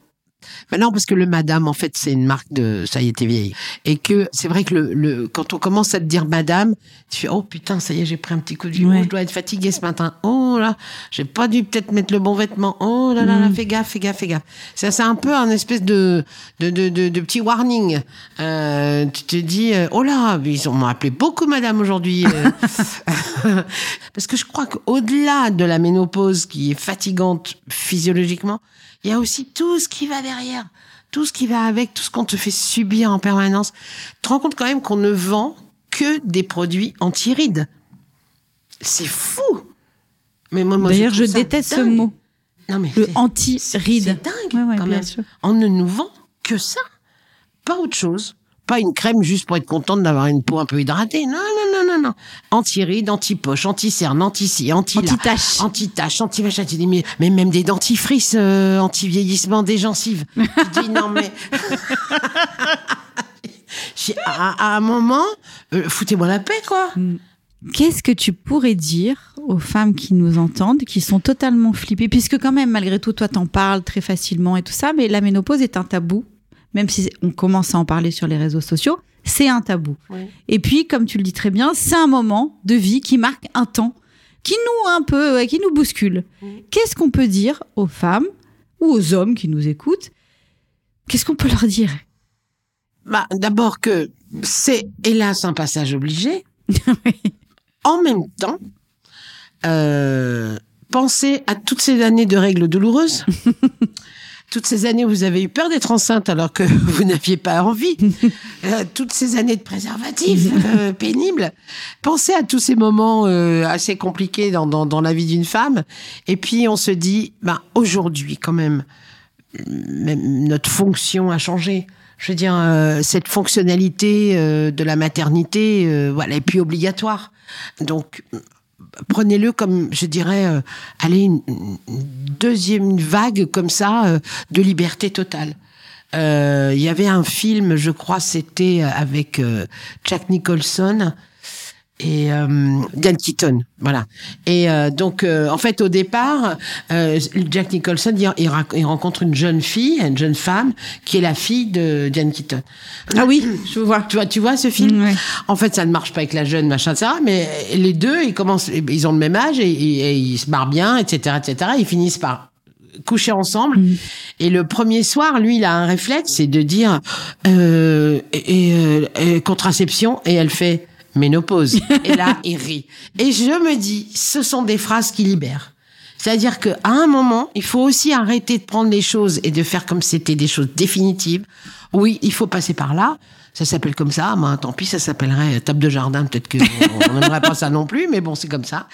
Non, parce que le madame, en fait, c'est une marque de ça y est, t'es vieille. Et que c'est vrai que le, le, quand on commence à te dire madame, tu fais oh putain, ça y est, j'ai pris un petit coup de Ouais. oh, je dois être fatiguée ce matin. Oh là, j'ai pas dû peut-être mettre le bon vêtement. Oh là là, là Mm. fais gaffe, fais gaffe, fais gaffe. Ça, c'est un peu un espèce de de, de, de, de petit warning. Euh, tu te dis euh, oh là, ils m'ont appelé beaucoup madame aujourd'hui. euh. Parce que je crois qu'au-delà de la ménopause qui est fatigante physiologiquement, il y a aussi tout ce qui va derrière, tout ce qui va avec, tout ce qu'on te fait subir en permanence. Tu te rends compte quand même qu'on ne vend que des produits anti-rides. C'est fou. Mais moi, moi, D'ailleurs, je, déteste ce mot. Non mais Le anti-ride. C'est dingue Ouais, ouais, quand même. sûr. On ne nous vend que ça, pas autre chose. Pas une crème juste pour être contente d'avoir une peau un peu hydratée. Non, non, non, non, non. Anti-rides, anti-poche, anti-cerne, anti-ci. Anti-tache. Anti-tache, anti-machin. Tu dis, mais, mais même des dentifrices, euh, anti-vieillissement des gencives. tu dis, non, mais. À, à un moment, euh, foutez-moi la paix, quoi. Qu'est-ce que tu pourrais dire aux femmes qui nous entendent, qui sont totalement flippées, puisque quand même, malgré tout, toi, t'en parles très facilement et tout ça, mais la ménopause est un tabou, même si on commence à en parler sur les réseaux sociaux, c'est un tabou. Oui. Et puis, comme tu le dis très bien, c'est un moment de vie qui marque un temps, qui nous un peu, qui nous bouscule. Qu'est-ce qu'on peut dire aux femmes ou aux hommes qui nous écoutent? Qu'est-ce qu'on peut leur dire? Bah, d'abord que c'est hélas un passage obligé. En même temps, euh, pensez à toutes ces années de règles douloureuses. toutes ces années où vous avez eu peur d'être enceinte alors que vous n'aviez pas envie, euh, toutes ces années de préservatifs euh, pénibles. Pensez à tous ces moments euh, assez compliqués dans, dans, dans la vie d'une femme. Et puis on se dit, ben, aujourd'hui quand même, même notre fonction a changé. Je veux dire, euh, cette fonctionnalité euh, de la maternité, euh, voilà, est plus obligatoire. Donc, prenez-le comme, je dirais, euh, allez, une, deuxième vague comme ça euh, de liberté totale. Euh, Il y avait un film, je crois, c'était avec Jack Nicholson et euh, Diane Keaton, voilà. Et euh, donc, euh, en fait, au départ, euh, Jack Nicholson, il, il ra- il rencontre une jeune fille, une jeune femme, qui est la fille de Diane Keaton. Ah oui, je vois. Tu vois, tu vois ce film Ouais. En fait, ça ne marche pas avec la jeune, machin, ça. Mais les deux, ils commencent, ils ont le même âge et, et- et ils se marrent bien, etc., etc. Ils finissent par coucher ensemble. Et le premier soir, lui, il a un réflexe, c'est de dire euh, et, euh, euh, contraception, et elle fait ménopause. et là, il rit. Et je me dis, ce sont des phrases qui libèrent. C'est-à-dire qu'à un moment, il faut aussi arrêter de prendre les choses et de faire comme si c'était des choses définitives. Oui, il faut passer par là. Ça s'appelle comme ça. Ben, tant pis, ça s'appellerait table de jardin. Peut-être que on n'aimerait pas ça non plus, mais bon, c'est comme ça.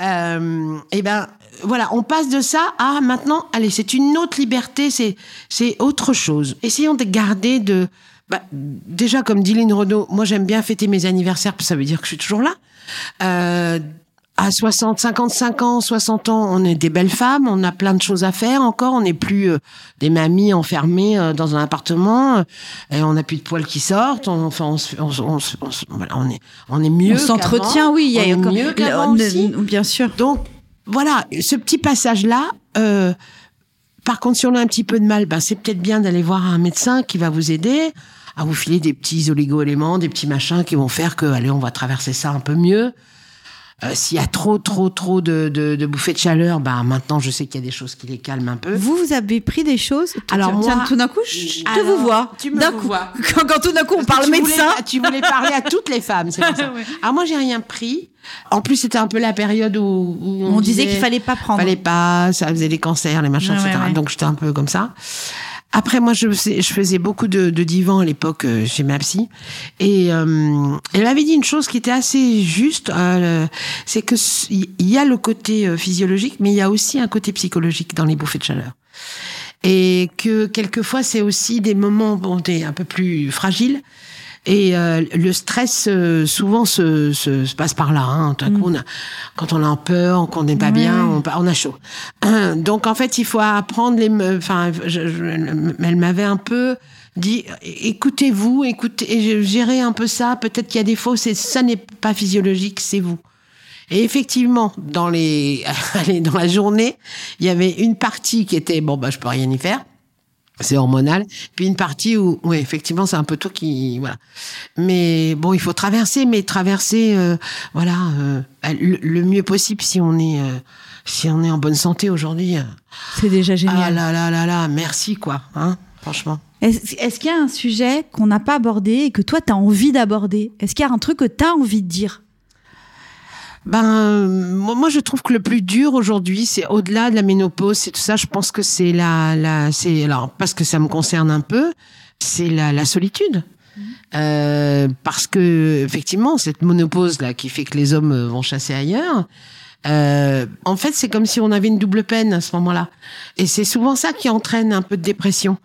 Euh, et ben, voilà, on passe de ça à maintenant. Allez, c'est une autre liberté. C'est c'est autre chose. Essayons de garder de. Bah, déjà, comme dit Lynn Renaud, moi j'aime bien fêter mes anniversaires, parce que ça veut dire que je suis toujours là. Euh, à 60, 55 ans, 60 ans, on est des belles femmes, on a plein de choses à faire encore, on n'est plus euh, des mamies enfermées euh, dans un appartement, euh, et on n'a plus de poils qui sortent, on, enfin, on, on, on, on se- voilà, on est, on est mieux. On s'entretient, oui. Il y a encore- mieux qu'avant aussi. Bien sûr. Donc, voilà, ce petit passage-là, euh, par contre, si on a un petit peu de mal, ben, c'est peut-être bien d'aller voir un médecin qui va vous aider à vous filer des petits oligo-éléments, des petits machins qui vont faire que, allez, on va traverser ça un peu mieux. Euh, S'il y a trop, trop, trop de, de, de bouffées de chaleur, ben, maintenant, je sais qu'il y a des choses qui les calment un peu. Vous, vous avez pris des choses. Alors, Tiens, moi- tout d'un coup, je te vous vois. tu me coup. vois. Quand, quand tout d'un coup on Parce parle médecin. Voulais, tu voulais parler à toutes les femmes, c'est ça. Ouais. Alors moi, j'ai rien pris. En plus, c'était un peu la période où, où On disait qu'il fallait pas prendre. Fallait pas, ça faisait des cancers, les machins, Ouais, etc. ouais. Donc j'étais un peu comme ça. Après, moi, je, faisais- beaucoup de, de divans à l'époque euh, chez ma psy, et euh, elle m'avait dit une chose qui était assez juste, euh, c'est que il y a le côté euh, physiologique, mais il y a aussi un côté psychologique dans les bouffées de chaleur. Et que quelquefois c'est aussi des moments bon t'es un peu plus fragile et euh, le stress euh, souvent se, se, se passe par là hein. Tout à coup, on a- quand on a peur qu'on n'est pas bien on, on a chaud. Donc en fait il faut apprendre les enfin je- je- elle m'avait un peu dit écoutez-vous écoutez gérez un peu ça. Peut-être qu'il y a des fausses ça n'est pas physiologique c'est vous. Et effectivement, dans les, dans la journée, il y avait une partie qui était bon, bah je peux rien y faire, c'est hormonal, puis une partie où, oui, effectivement, c'est un peu toi qui, voilà. Mais bon, il faut traverser, mais traverser, euh, voilà, euh, le, le mieux possible si on est, euh, si on est en bonne santé aujourd'hui. C'est déjà Ah génial. là là là là, merci quoi, hein, franchement. Est-ce est-ce qu'il y a un sujet qu'on n'a pas abordé et que toi, tu as envie d'aborder? Est-ce qu'il y a un truc que tu as envie de dire? Ben, moi, je trouve que le plus dur aujourd'hui, c'est au-delà de la ménopause, c'est tout ça. Je pense que c'est la, la, c'est alors parce que ça me concerne un peu, c'est la, la solitude. Euh, parce que effectivement, cette monopause là qui fait que les hommes euh, vont chasser ailleurs. Euh, en fait, c'est comme si on avait une double peine à ce moment-là, et c'est souvent ça qui entraîne un peu de dépression.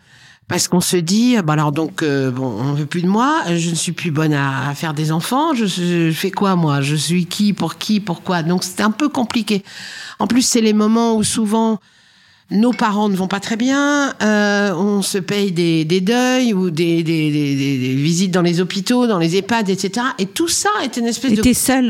Parce qu'on se dit, bah alors donc, euh, bon, on veut plus de moi, je ne suis plus bonne à, à faire des enfants, je, je fais quoi moi? Je suis qui, pour qui, pourquoi? Donc c'est un peu compliqué. En plus, c'est les moments où souvent nos parents ne vont pas très bien, euh, on se paye des, des deuils ou des, des, des, visites dans les hôpitaux, dans les EHPAD, etc. Et tout ça est une espèce de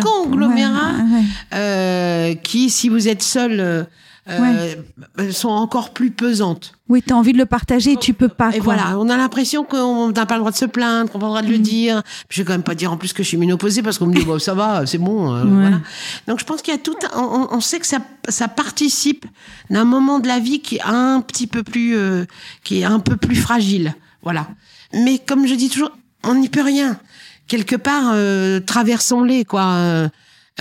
conglomérat Ouais, ouais, ouais. euh, qui, si vous êtes seul, euh, euh, sont encore plus pesantes. Oui, tu as envie de le partager et tu peux pas. Et quoi. voilà, on a l'impression qu'on n'a pas le droit de se plaindre, qu'on n'a pas le droit de le dire. Je vais quand même pas dire en plus que je suis ménopausée parce qu'on me dit bon ça va, c'est bon, euh, Ouais. voilà. Donc je pense qu'il y a tout, un- on, on sait que ça, ça participe d'un moment de la vie qui est un petit peu plus, euh, qui est un peu plus fragile, voilà. Mais comme je dis toujours, on n'y peut rien. Quelque part, euh, traversons-les quoi.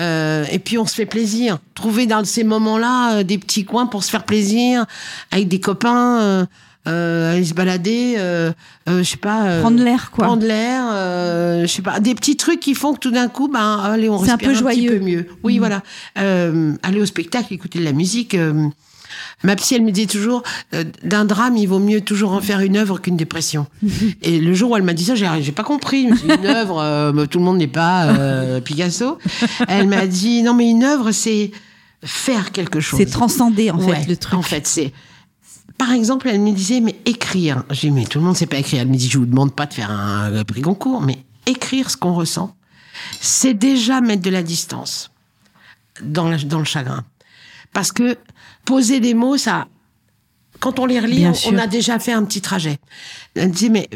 Euh, et puis on se fait plaisir. Trouver dans ces moments-là euh, des petits coins pour se faire plaisir avec des copains. Euh, euh, aller se balader, euh, euh, je sais pas, euh, Prendre l'air, quoi. prendre l'air, euh, je sais pas, des petits trucs qui font que tout d'un coup, ben allez, on C'est un respire peu un, joyeux. petit peu mieux. Oui, Mm. voilà. Euh, aller au spectacle, écouter de la musique. Ma psy, elle me dit toujours, euh, d'un drame, il vaut mieux toujours en faire une œuvre qu'une dépression. Et le jour où elle m'a dit ça, j'ai, j'ai pas compris. Une œuvre, euh, tout le monde n'est pas euh, Picasso. Elle m'a dit, non, mais une œuvre, c'est faire quelque chose. C'est transcender, en Ouais, fait, le truc. En fait, c'est. Par exemple, elle me disait, mais écrire. J'ai dit, mais tout le monde sait pas écrire. Elle me dit, je vous demande pas de faire un, un prix concours, mais écrire ce qu'on ressent, c'est déjà mettre de la distance dans, la- dans le chagrin. Parce que poser des mots, ça, quand on les relit, on, a déjà fait un petit trajet. Elle me dit, mais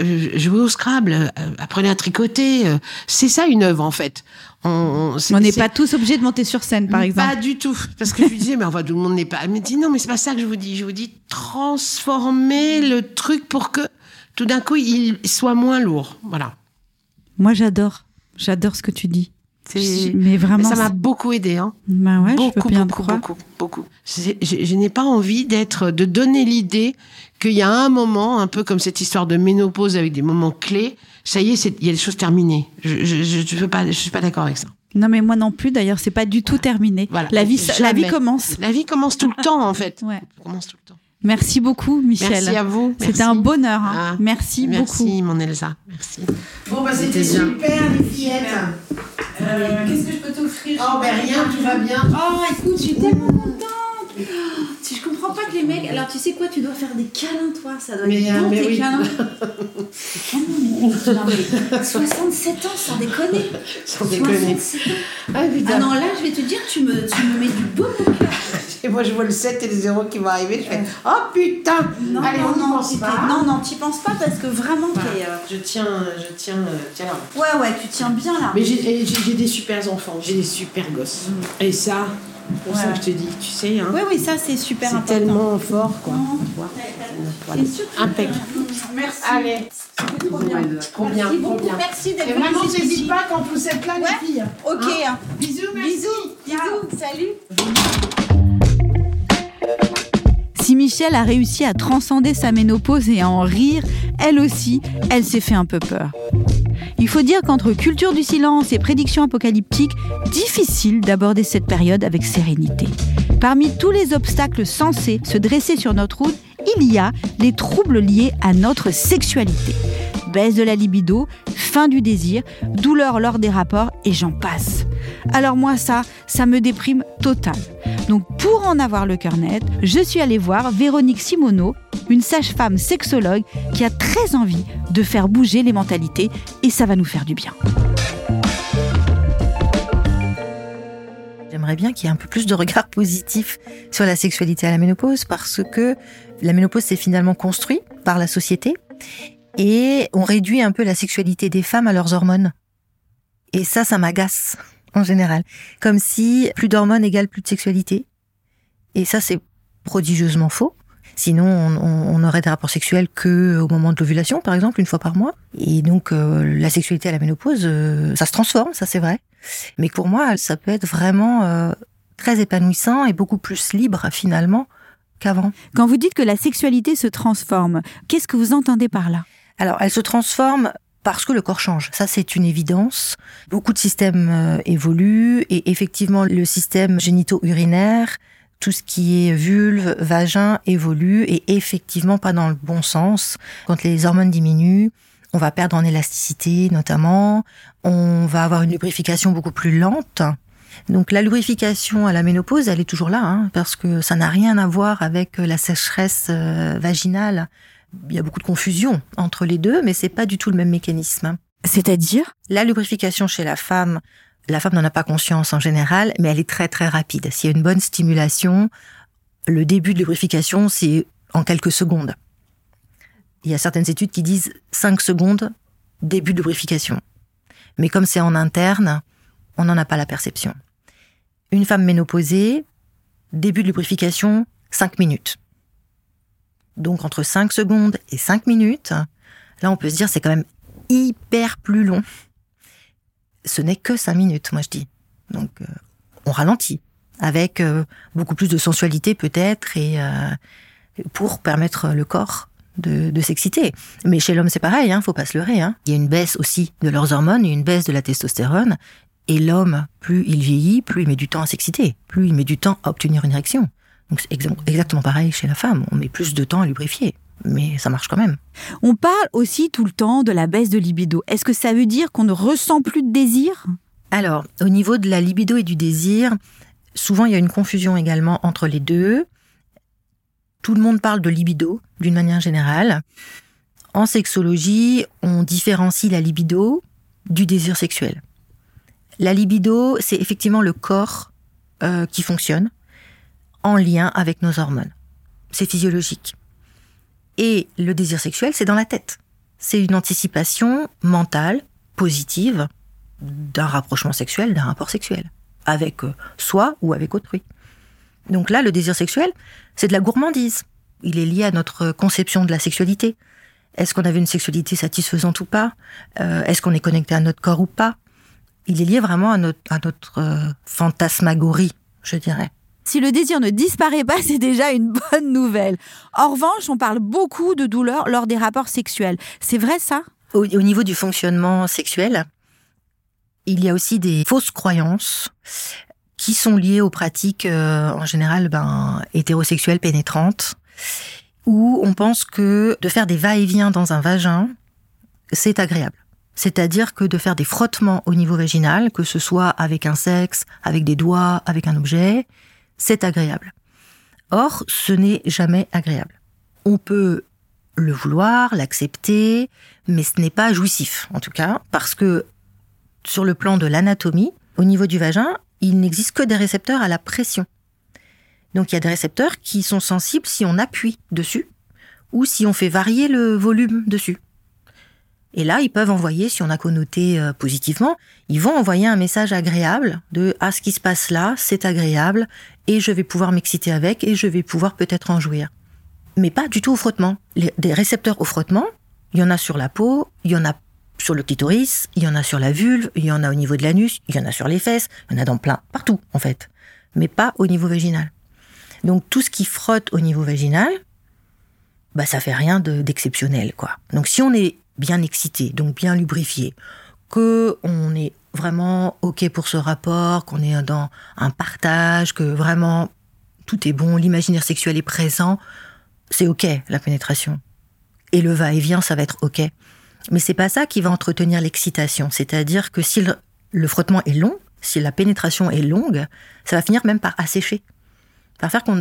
euh, jouer au Scrabble, euh, apprenez à tricoter, euh, c'est ça une œuvre en fait. On, n'est pas tous obligés de monter sur scène, par pas exemple. du tout. Parce que je lui disais, mais enfin, tout le monde n'est pas. Elle me dit, non, mais c'est pas ça que je vous dis. Je vous dis, transformer le truc pour que tout d'un coup, il soit moins lourd. Voilà. Moi, j'adore. J'adore ce que tu dis. Mais vraiment. ça m'a beaucoup aidé, hein. Bah ouais, je beaucoup, peux bien te beaucoup, beaucoup, Je, je n'ai pas envie d'être, de donner l'idée qu'il y a un moment, un peu comme cette histoire de ménopause avec des moments clés. Ça y est, il y a des choses terminées. Je, je, je, pas, suis pas d'accord avec ça. Non, mais moi non plus, d'ailleurs, c'est pas du tout terminé. Voilà. La vie, la vie commence. La vie commence tout le temps, en fait. Ouais. Elle commence tout le temps. Merci beaucoup, Michel. Merci à vous. C'était un bonheur. hein. Ah, Merci, beaucoup. Merci, mon Elsa. Merci. Bon, bah, C'était super, les fillettes. Qu'est-ce que je peux t'offrir? Oh, ben rien, tout va bien. Oh, écoute, je suis tellement contente. Si je comprends pas que les mecs. Alors, tu sais quoi, tu dois faire des câlins, toi. Ça doit Mais, être euh, bon, tes oui. câlins. Ah non, mais, non, mais 67 ans, sans déconner. Sans déconner. 67 ans. Ah, putain. Ah non, là, je vais te dire, tu me, tu me mets du beau au cœur. Et moi, je vois le 7 et le 0 qui vont arriver. Je fais Oh putain Non, Allez, non, on non, pense tu pas. non, non, t'y penses pas parce que vraiment, t'es. euh, Je tiens, je tiens, euh, tiens là. Ouais, ouais, tu tiens bien là. Mais j'ai des super enfants, j'ai des super gosses. Et ça, pour ça Ouais. que je te dis, tu sais, hein, Oui, oui, ça, c'est super c'est important. tellement fort, quoi. Voilà. Impeccable. Merci. Allez, Trop bien. trop bien, Merci beaucoup. Merci d'être venu n'hésite ici. pas quand vous êtes là, Ouais. les filles. Ok. hein. Bisous, merci. Bisous. Bisous. Salut. Si Michel a réussi à transcender sa ménopause et à en rire, elle aussi, elle s'est fait un peu peur. Il faut dire qu'entre culture du silence et prédictions apocalyptiques, difficile d'aborder cette période avec sérénité. Parmi tous les obstacles censés se dresser sur notre route, il y a les troubles liés à notre sexualité. Baisse de la libido, fin du désir, douleur lors des rapports et j'en passe. Alors moi ça, ça me déprime total. Donc pour en avoir le cœur net, je suis allée voir Véronique Simoneau, une sage-femme sexologue qui a très envie de faire bouger les mentalités et ça va nous faire du bien. J'aimerais bien qu'il y ait un peu plus de regard positif sur la sexualité à la ménopause parce que la ménopause s'est finalement construit par la société et on réduit un peu la sexualité des femmes à leurs hormones. Et ça, ça m'agace en général. Comme si plus d'hormones égale plus de sexualité. Et ça, c'est prodigieusement faux. Sinon, on, aurait des rapports sexuels que au moment de l'ovulation, par exemple, une fois par mois. Et donc, euh, la sexualité à la ménopause, euh, ça se transforme, ça c'est vrai. Mais pour moi, ça peut être vraiment euh, très épanouissant et beaucoup plus libre finalement qu'avant. Quand vous dites que la sexualité se transforme, qu'est-ce que vous entendez par là? Alors, elle se transforme parce que le corps change. Ça, c'est une évidence. Beaucoup de systèmes euh, évoluent et effectivement, le système génito-urinaire, tout ce qui est vulve, vagin évolue et effectivement pas dans le bon sens. Quand les hormones diminuent, on va perdre en élasticité notamment, on va avoir une lubrification beaucoup plus lente. Donc la lubrification à la ménopause, elle est toujours là, hein, parce que ça n'a rien à voir avec la sécheresse euh, vaginale. Il y a beaucoup de confusion entre les deux, mais c'est pas du tout le même mécanisme. C'est-à-dire? La lubrification chez la femme, la femme n'en a pas conscience en général, mais elle est très très rapide. S'il y a une bonne stimulation, le début de lubrification, c'est en quelques secondes. Il y a certaines études qui disent 5 secondes, début de lubrification. Mais comme c'est en interne, on n'en a pas la perception. Une femme ménopausée, début de lubrification, 5 minutes. Donc entre 5 secondes et 5 minutes, là on peut se dire c'est quand même hyper plus long. Ce n'est que 5 minutes, moi je dis. Donc, euh, on ralentit avec euh, beaucoup plus de sensualité peut-être et euh, pour permettre le corps de, s'exciter. Mais chez l'homme, c'est pareil, hein, faut pas se leurrer. Hein. Il y a une baisse aussi de leurs hormones, une baisse de la testostérone. Et l'homme, plus il vieillit, plus il met du temps à s'exciter, plus il met du temps à obtenir une érection. Donc c'est exa- exactement pareil chez la femme. On met plus de temps à lubrifier, mais ça marche quand même. On parle aussi tout le temps de la baisse de libido. Est-ce que ça veut dire qu'on ne ressent plus de désir? Alors, au niveau de la libido et du désir, souvent il y a une confusion également entre les deux. Tout le monde parle de libido d'une manière générale. En sexologie, on différencie la libido du désir sexuel. La libido, c'est effectivement le corps euh, qui fonctionne en lien avec nos hormones. C'est physiologique. Et le désir sexuel, c'est dans la tête. C'est une anticipation mentale, positive, d'un rapprochement sexuel, d'un rapport sexuel, avec euh, soi ou avec autrui. Donc là, le désir sexuel, c'est de la gourmandise. Il est lié à notre conception de la sexualité. Est-ce qu'on avait une sexualité satisfaisante ou pas? Euh, Est-ce qu'on est connecté à notre corps ou pas? Il est lié vraiment à notre, euh, fantasmagorie, je dirais. Si le désir ne disparaît pas, c'est déjà une bonne nouvelle. En revanche, on parle beaucoup de douleur lors des rapports sexuels. C'est vrai ça? Au, au niveau du fonctionnement sexuel, il y a aussi des fausses croyances qui sont liées aux pratiques euh, en général ben, hétérosexuelles pénétrantes, où on pense que de faire des va-et-vient dans un vagin, c'est agréable. C'est-à-dire que de faire des frottements au niveau vaginal, que ce soit avec un sexe, avec des doigts, avec un objet, c'est agréable. Or, ce n'est jamais agréable. On peut le vouloir, l'accepter, mais ce n'est pas jouissif, en tout cas, parce que sur le plan de l'anatomie, au niveau du vagin, il n'existe que des récepteurs à la pression. Donc il y a des récepteurs qui sont sensibles si on appuie dessus ou si on fait varier le volume dessus. Et là, ils peuvent envoyer, si on a connoté euh, positivement, ils vont envoyer un message agréable de ah ce qui se passe là, c'est agréable et je vais pouvoir m'exciter avec et je vais pouvoir peut-être en jouir. Mais pas du tout au frottement. Les, des récepteurs au frottement, il y en a sur la peau, il y en a sur le clitoris, il y en a sur la vulve, il y en a au niveau de l'anus, il y en a sur les fesses, il y en a dans plein, partout en fait, mais pas au niveau vaginal. Donc tout ce qui frotte au niveau vaginal, bah ça fait rien de- d'exceptionnel quoi. Donc si on est bien excité, donc bien lubrifié, que on est vraiment ok pour ce rapport, qu'on est dans un partage, que vraiment tout est bon, l'imaginaire sexuel est présent, c'est ok la pénétration. Et le va-et-vient, ça va être ok. Mais c'est pas ça qui va entretenir l'excitation. C'est-à-dire que si le, frottement est long, si la pénétration est longue, ça va finir même par assécher. Par faire qu'on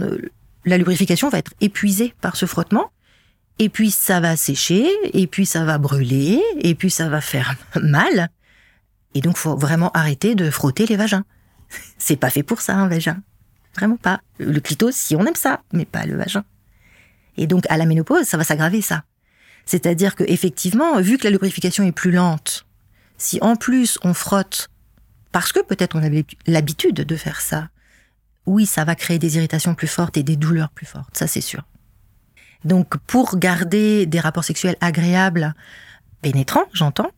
la lubrification va être épuisée par ce frottement. Et puis ça va sécher, et puis ça va brûler, et puis ça va faire mal. Et donc faut vraiment arrêter de frotter les vagins. C'est pas fait pour ça un vagin. Vraiment pas. Le clito, si on aime ça, mais pas le vagin. Et donc à la ménopause, ça va s'aggraver ça. C'est-à-dire que effectivement, vu que la lubrification est plus lente, si en plus on frotte, parce que peut-être on avait l'habitude de faire ça, oui, ça va créer des irritations plus fortes et des douleurs plus fortes, ça c'est sûr. Donc pour garder des rapports sexuels agréables, pénétrants, j'entends,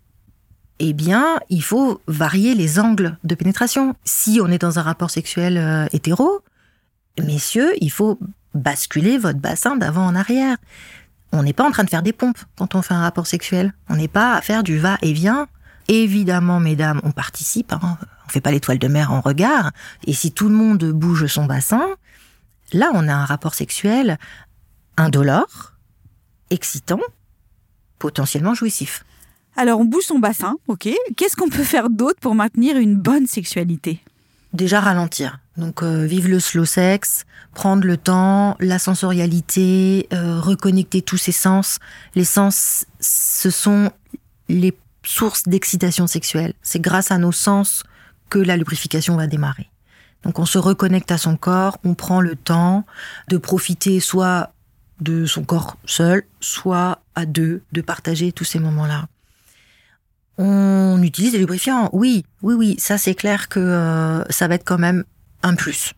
eh bien, il faut varier les angles de pénétration. Si on est dans un rapport sexuel euh, hétéro, messieurs, il faut basculer votre bassin d'avant en arrière. On n'est pas en train de faire des pompes quand on fait un rapport sexuel. On n'est pas à faire du va-et-vient. Évidemment, mesdames, on participe. Hein. On fait pas l'étoile de mer en regard. Et si tout le monde bouge son bassin, là, on a un rapport sexuel indolore, excitant, potentiellement jouissif. Alors on bouge son bassin, ok. Qu'est-ce qu'on peut faire d'autre pour maintenir une bonne sexualité? Déjà ralentir. Donc euh, vivre le slow sex, prendre le temps, la sensorialité, euh, reconnecter tous ses sens. Les sens, ce sont les sources d'excitation sexuelle. C'est grâce à nos sens que la lubrification va démarrer. Donc on se reconnecte à son corps, on prend le temps de profiter soit de son corps seul, soit à deux, de partager tous ces moments-là. On utilise des lubrifiants, oui, oui, oui, ça c'est clair que euh, ça va être quand même un plus.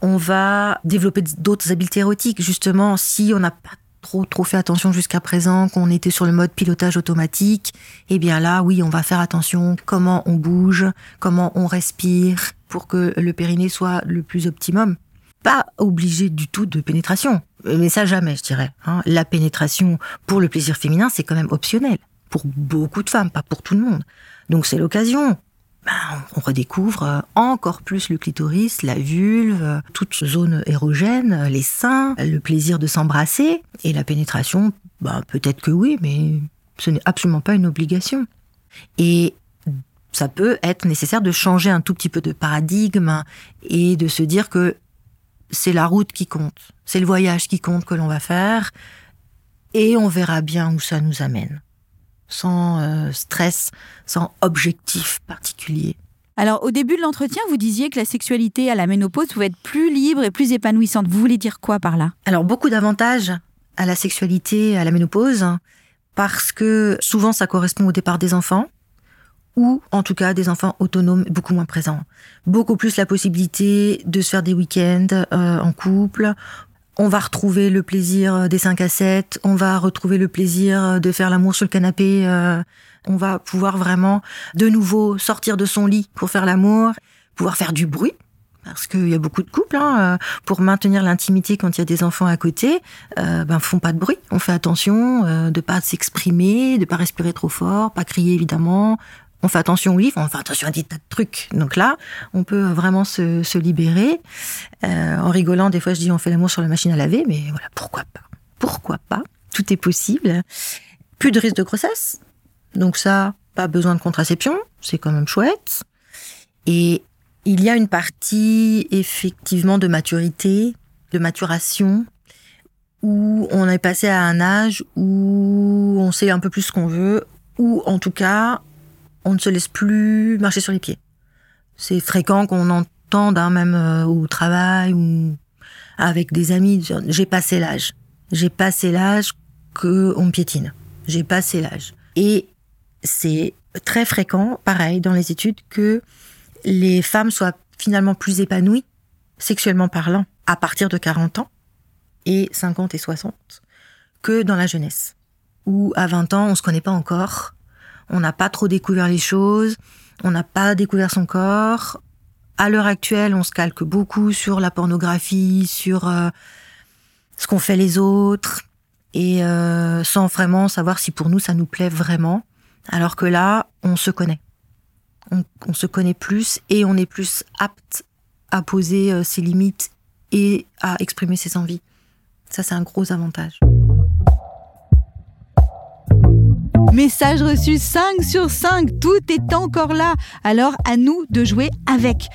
On va développer d'autres habiletés érotiques, justement, si on n'a pas trop trop fait attention jusqu'à présent, qu'on était sur le mode pilotage automatique, eh bien là, oui, on va faire attention comment on bouge, comment on respire pour que le périnée soit le plus optimum. Pas obligé du tout de pénétration, mais ça jamais, je dirais. hein. La pénétration pour le plaisir féminin, c'est quand même optionnel pour beaucoup de femmes, pas pour tout le monde. Donc c'est l'occasion. Ben, on redécouvre euh, encore plus le clitoris, la vulve, euh, toute zone érogène, euh, les seins, le plaisir de s'embrasser et la pénétration. Ben, peut-être que oui, mais ce n'est absolument pas une obligation. Et ça peut être nécessaire de changer un tout petit peu de paradigme et de se dire que c'est la route qui compte, c'est le voyage qui compte que l'on va faire. Et on verra bien où ça nous amène. Sans euh, stress, sans objectif particulier. Alors, au début de l'entretien, vous disiez que la sexualité à la ménopause pouvait être plus libre et plus épanouissante. Vous voulez dire quoi par là? Alors, beaucoup d'avantages à la sexualité à la ménopause, parce que souvent ça correspond au départ des enfants, ou en tout cas des enfants autonomes beaucoup moins présents. Beaucoup plus la possibilité de se faire des week-ends euh, en couple. On va retrouver le plaisir des 5 à 7, on va retrouver le plaisir de faire l'amour sur le canapé, euh, on va pouvoir vraiment de nouveau sortir de son lit pour faire l'amour, pouvoir faire du bruit. Parce qu'il y a beaucoup de couples, hein, euh, pour maintenir l'intimité quand il y a des enfants à côté, euh, ben font pas de bruit. On fait attention euh, de pas s'exprimer, de pas respirer trop fort, pas crier évidemment. On fait attention au livre, on fait attention à des tas de trucs. Donc là, on peut vraiment se, se libérer. Euh, en rigolant, des fois, je dis on fait l'amour sur la machine à laver, mais voilà, pourquoi pas? Pourquoi pas? Tout est possible. Plus de risque de grossesse. Donc ça, pas besoin de contraception, c'est quand même chouette. Et il y a une partie effectivement de maturité, de maturation, où on est passé à un âge où on sait un peu plus ce qu'on veut, ou en tout cas, on ne se laisse plus marcher sur les pieds. C'est fréquent qu'on entende, hein, même euh, au travail ou avec des amis, j'ai passé l'âge. J'ai passé l'âge que on me piétine. J'ai passé l'âge. Et c'est très fréquent, pareil, dans les études, que les femmes soient finalement plus épanouies, sexuellement parlant, à partir de 40 ans, et 50 et 60, que dans la jeunesse. Où à 20 ans, on se connaît pas encore, on n'a pas trop découvert les choses, on n'a pas découvert son corps. À l'heure actuelle, on se calque beaucoup sur la pornographie, sur euh, ce qu'ont fait les autres, et euh, sans vraiment savoir si pour nous ça nous plaît vraiment. Alors que là, on se connaît. On, on se connaît plus et on est plus apte à poser euh, ses limites et à exprimer ses envies. Ça, c'est un gros avantage. Message reçu 5 sur 5, tout est encore là. Alors à nous de jouer avec.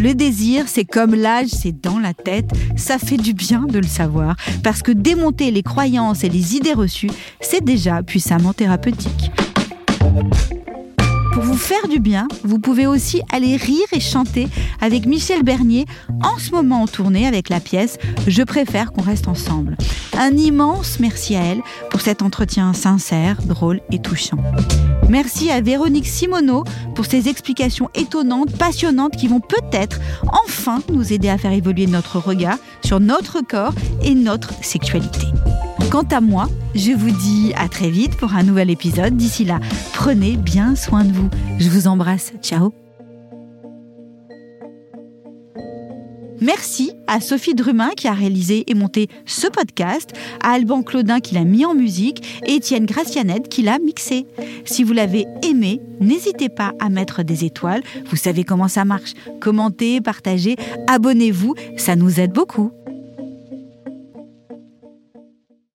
Le désir, c'est comme l'âge, c'est dans la tête. Ça fait du bien de le savoir, parce que démonter les croyances et les idées reçues, c'est déjà puissamment thérapeutique. Pour vous faire du bien, vous pouvez aussi aller rire et chanter avec Michel Bernier, en ce moment en tournée avec la pièce Je préfère qu'on reste ensemble. Un immense merci à elle pour cet entretien sincère, drôle et touchant. Merci à Véronique Simoneau pour ses explications étonnantes, passionnantes qui vont peut-être enfin nous aider à faire évoluer notre regard sur notre corps et notre sexualité. Quant à moi, je vous dis à très vite pour un nouvel épisode. D'ici là, prenez bien soin de vous. Je vous embrasse. Ciao. Merci à Sophie Drumin qui a réalisé et monté ce podcast, à Alban Claudin qui l'a mis en musique et Étienne Gracianette qui l'a mixé. Si vous l'avez aimé, n'hésitez pas à mettre des étoiles. Vous savez comment ça marche. Commentez, partagez, abonnez-vous, ça nous aide beaucoup.